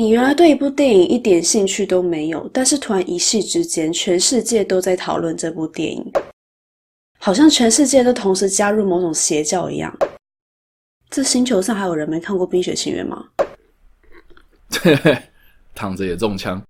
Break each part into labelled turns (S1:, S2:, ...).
S1: 你原来对一部电影一点兴趣都没有，但是突然一夕之间，全世界都在讨论这部电影，好像全世界都同时加入某种邪教一样。这星球上还有人没看过《冰雪奇缘》吗？
S2: 躺着也中枪。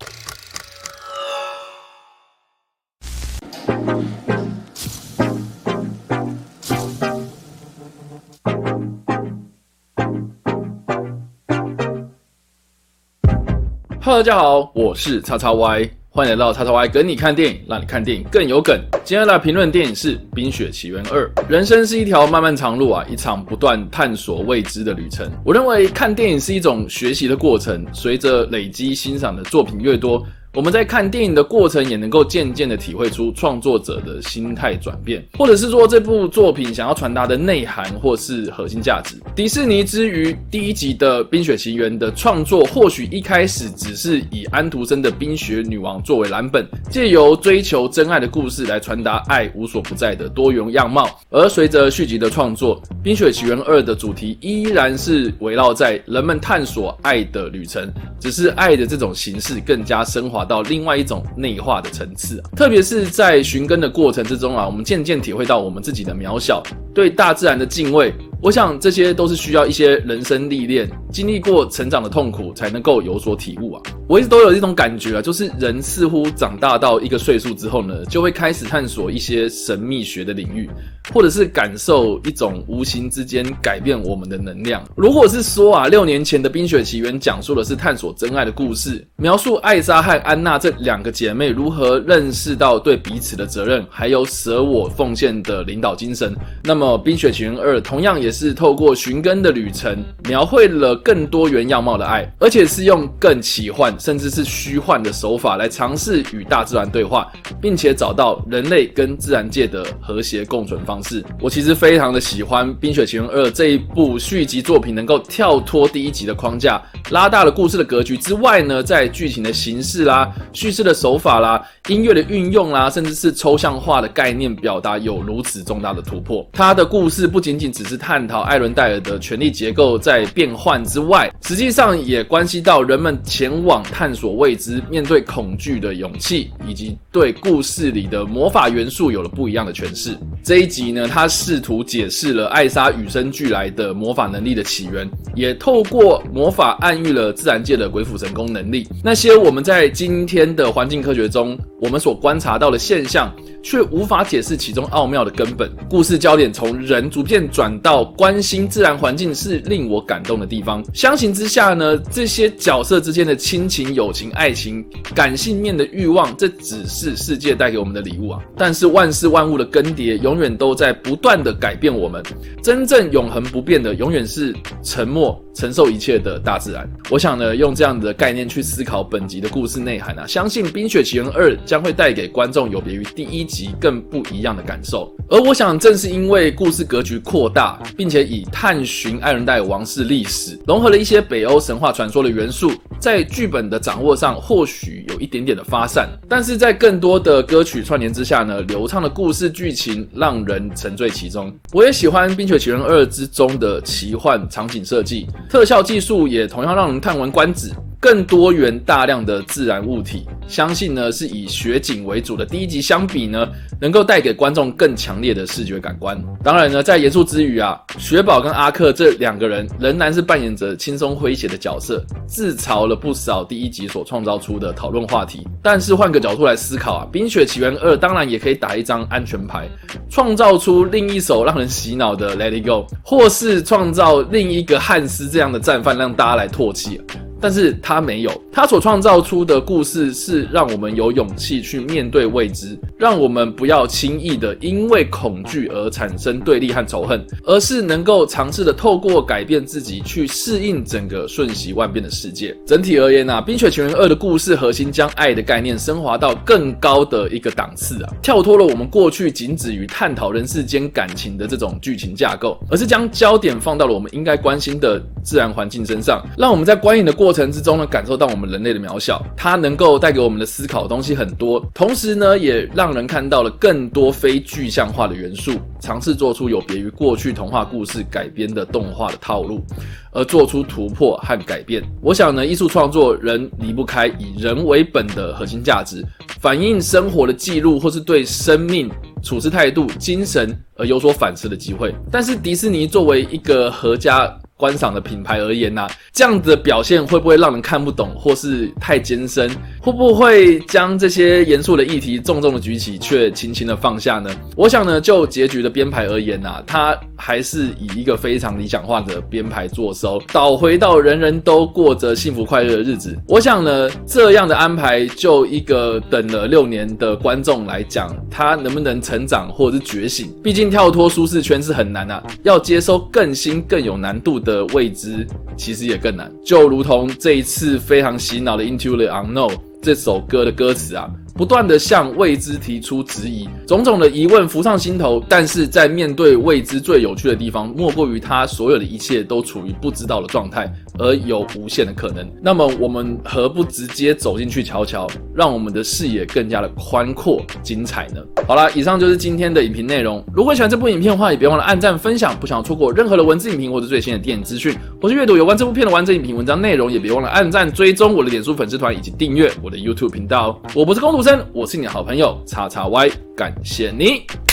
S2: Hello，大家好，我是叉叉 Y，欢迎来到叉叉 Y 跟你看电影，让你看电影更有梗。今天来评论电影是《冰雪奇缘二》。人生是一条漫漫长路啊，一场不断探索未知的旅程。我认为看电影是一种学习的过程，随着累积欣赏的作品越多。我们在看电影的过程，也能够渐渐的体会出创作者的心态转变，或者是说这部作品想要传达的内涵或是核心价值。迪士尼之于第一集的《冰雪奇缘》的创作，或许一开始只是以安徒生的《冰雪女王》作为蓝本，借由追求真爱的故事来传达爱无所不在的多元样貌。而随着续集的创作，《冰雪奇缘二》的主题依然是围绕在人们探索爱的旅程，只是爱的这种形式更加升华。到另外一种内化的层次，特别是在寻根的过程之中啊，我们渐渐体会到我们自己的渺小，对大自然的敬畏。我想这些都是需要一些人生历练、经历过成长的痛苦才能够有所体悟啊。我一直都有一种感觉啊，就是人似乎长大到一个岁数之后呢，就会开始探索一些神秘学的领域，或者是感受一种无形之间改变我们的能量。如果是说啊，六年前的《冰雪奇缘》讲述的是探索真爱的故事，描述艾莎和安娜这两个姐妹如何认识到对彼此的责任，还有舍我奉献的领导精神，那么《冰雪奇缘二》同样也。是透过寻根的旅程，描绘了更多元样貌的爱，而且是用更奇幻甚至是虚幻的手法来尝试与大自然对话，并且找到人类跟自然界的和谐共存方式。我其实非常的喜欢《冰雪奇缘二》这一部续集作品，能够跳脱第一集的框架，拉大了故事的格局之外呢，在剧情的形式啦、叙事的手法啦、音乐的运用啦，甚至是抽象化的概念表达，有如此重大的突破。它的故事不仅仅只是探。讨艾伦戴尔的权力结构在变换之外，实际上也关系到人们前往探索未知、面对恐惧的勇气，以及对故事里的魔法元素有了不一样的诠释。这一集呢，他试图解释了艾莎与生俱来的魔法能力的起源，也透过魔法暗喻了自然界的鬼斧神工能力。那些我们在今天的环境科学中，我们所观察到的现象。却无法解释其中奥妙的根本。故事焦点从人逐渐转到关心自然环境，是令我感动的地方。相形之下呢，这些角色之间的亲情、友情、爱情、感性面的欲望，这只是世界带给我们的礼物啊。但是万事万物的更迭，永远都在不断的改变我们。真正永恒不变的，永远是沉默。承受一切的大自然，我想呢，用这样的概念去思考本集的故事内涵啊，相信《冰雪奇缘二》将会带给观众有别于第一集及更不一样的感受。而我想，正是因为故事格局扩大，并且以探寻艾伦戴王室历史，融合了一些北欧神话传说的元素，在剧本的掌握上或许有一点点的发散，但是在更多的歌曲串联之下呢，流畅的故事剧情让人沉醉其中。我也喜欢《冰雪奇缘二》之中的奇幻场景设计。特效技术也同样让人叹为观止。更多元大量的自然物体，相信呢是以雪景为主的第一集相比呢，能够带给观众更强烈的视觉感官。当然呢，在严肃之余啊，雪宝跟阿克这两个人仍然是扮演着轻松诙谐的角色，自嘲了不少第一集所创造出的讨论话题。但是换个角度来思考啊，《冰雪奇缘二》当然也可以打一张安全牌，创造出另一首让人洗脑的《Let It Go》，或是创造另一个汉斯这样的战犯，让大家来唾弃。但是他没有，他所创造出的故事是让我们有勇气去面对未知，让我们不要轻易的因为恐惧而产生对立和仇恨，而是能够尝试的透过改变自己去适应整个瞬息万变的世界。整体而言啊，《冰雪奇缘二》的故事核心将爱的概念升华到更高的一个档次啊，跳脱了我们过去仅止于探讨人世间感情的这种剧情架构，而是将焦点放到了我们应该关心的自然环境身上，让我们在观影的过。过程之中呢，感受到我们人类的渺小。它能够带给我们的思考东西很多，同时呢，也让人看到了更多非具象化的元素，尝试做出有别于过去童话故事改编的动画的套路，而做出突破和改变。我想呢，艺术创作人离不开以人为本的核心价值，反映生活的记录，或是对生命。处事态度、精神而有所反思的机会，但是迪士尼作为一个合家。观赏的品牌而言呐，这样子的表现会不会让人看不懂，或是太艰深？会不会将这些严肃的议题重重的举起，却轻轻的放下呢？我想呢，就结局的编排而言呐，它还是以一个非常理想化的编排作收，倒回到人人都过着幸福快乐的日子。我想呢，这样的安排，就一个等了六年的观众来讲，他能不能成长或者是觉醒？毕竟跳脱舒适圈是很难啊，要接收更新更有难度的未知，其实也更难。就如同这一次非常洗脑的《Into the Unknown》这首歌的歌词啊。不断的向未知提出质疑，种种的疑问浮上心头。但是在面对未知，最有趣的地方，莫过于他所有的一切都处于不知道的状态，而有无限的可能。那么，我们何不直接走进去瞧瞧，让我们的视野更加的宽阔、精彩呢？好了，以上就是今天的影评内容。如果喜欢这部影片的话，也别忘了按赞、分享，不想错过任何的文字影评或者最新的电影资讯，或是阅读有关这部片的完整影评文章内容，也别忘了按赞、追踪我的脸书粉丝团以及订阅我的 YouTube 频道。我不是工读生。我是你的好朋友叉叉 Y，感谢你。